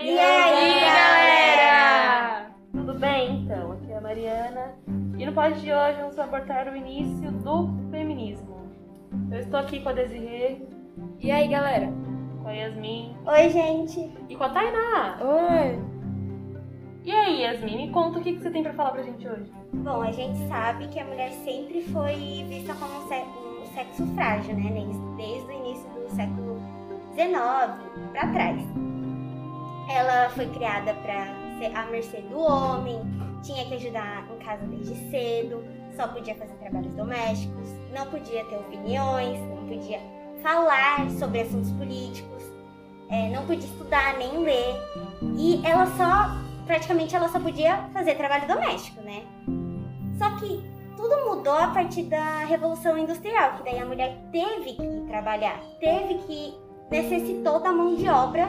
E aí, galera? Tudo bem, então? Aqui é a Mariana. E no pod de hoje vamos abordar o início do feminismo. Eu estou aqui com a Desirê. E aí, galera? Com a Yasmin. Oi, gente. E com a Tainá. Oi! E aí, Yasmin, me conta o que você tem pra falar pra gente hoje. Bom, a gente sabe que a mulher sempre foi vista como um sexo frágil, né? Desde o início do século XIX para trás. Ela foi criada para ser à mercê do homem, tinha que ajudar em casa desde cedo, só podia fazer trabalhos domésticos, não podia ter opiniões, não podia falar sobre assuntos políticos, é, não podia estudar nem ler. E ela só, praticamente, ela só podia fazer trabalho doméstico, né? Só que tudo mudou a partir da Revolução Industrial, que daí a mulher teve que trabalhar, teve que necessitou da mão de obra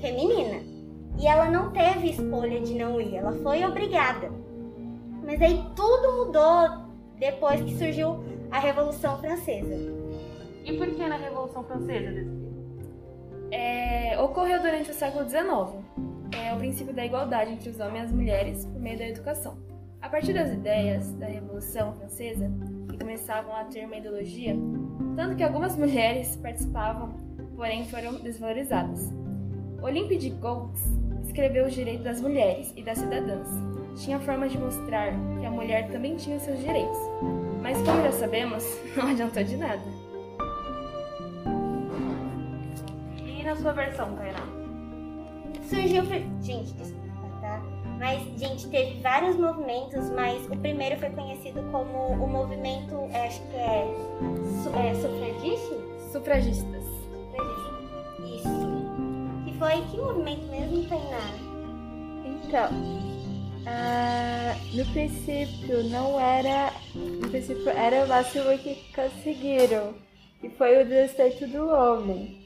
feminina. E ela não teve escolha de não ir, ela foi obrigada. Mas aí tudo mudou depois que surgiu a Revolução Francesa. E por que na Revolução Francesa? É, ocorreu durante o século XIX. É o princípio da igualdade entre os homens e as mulheres por meio da educação. A partir das ideias da Revolução Francesa, que começavam a ter uma ideologia, tanto que algumas mulheres participavam, porém foram desvalorizadas. Olympe de Gouges escreveu os direitos das mulheres e das cidadãs. Tinha forma de mostrar que a mulher também tinha seus direitos. Mas como já sabemos, não adiantou de nada. E na sua versão, Tainá? Surgiu. Gente, desculpa, tá? Mas, gente, teve vários movimentos, mas o primeiro foi conhecido como o movimento, é, acho que é, é sufragista? Sufragista. Foi que movimento mesmo, Tainá? Então, ah, no princípio não era. No princípio era o máximo que conseguiram, que foi o respeito do homem,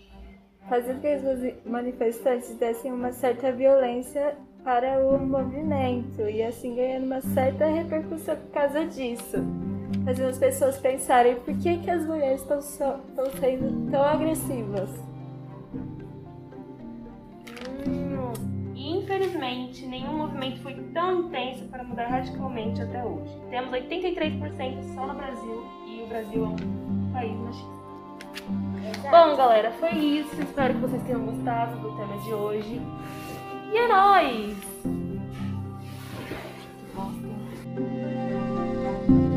fazendo que os manifestantes dessem uma certa violência para o movimento e assim ganhando uma certa repercussão por causa disso. Fazendo as pessoas pensarem por que, que as mulheres estão sendo tão agressivas. Infelizmente, nenhum movimento foi tão intenso para mudar radicalmente até hoje. Temos 83% só no Brasil e o Brasil é um país machista. Bom, galera, foi isso. Espero que vocês tenham gostado do tema de hoje. E é nóis! Que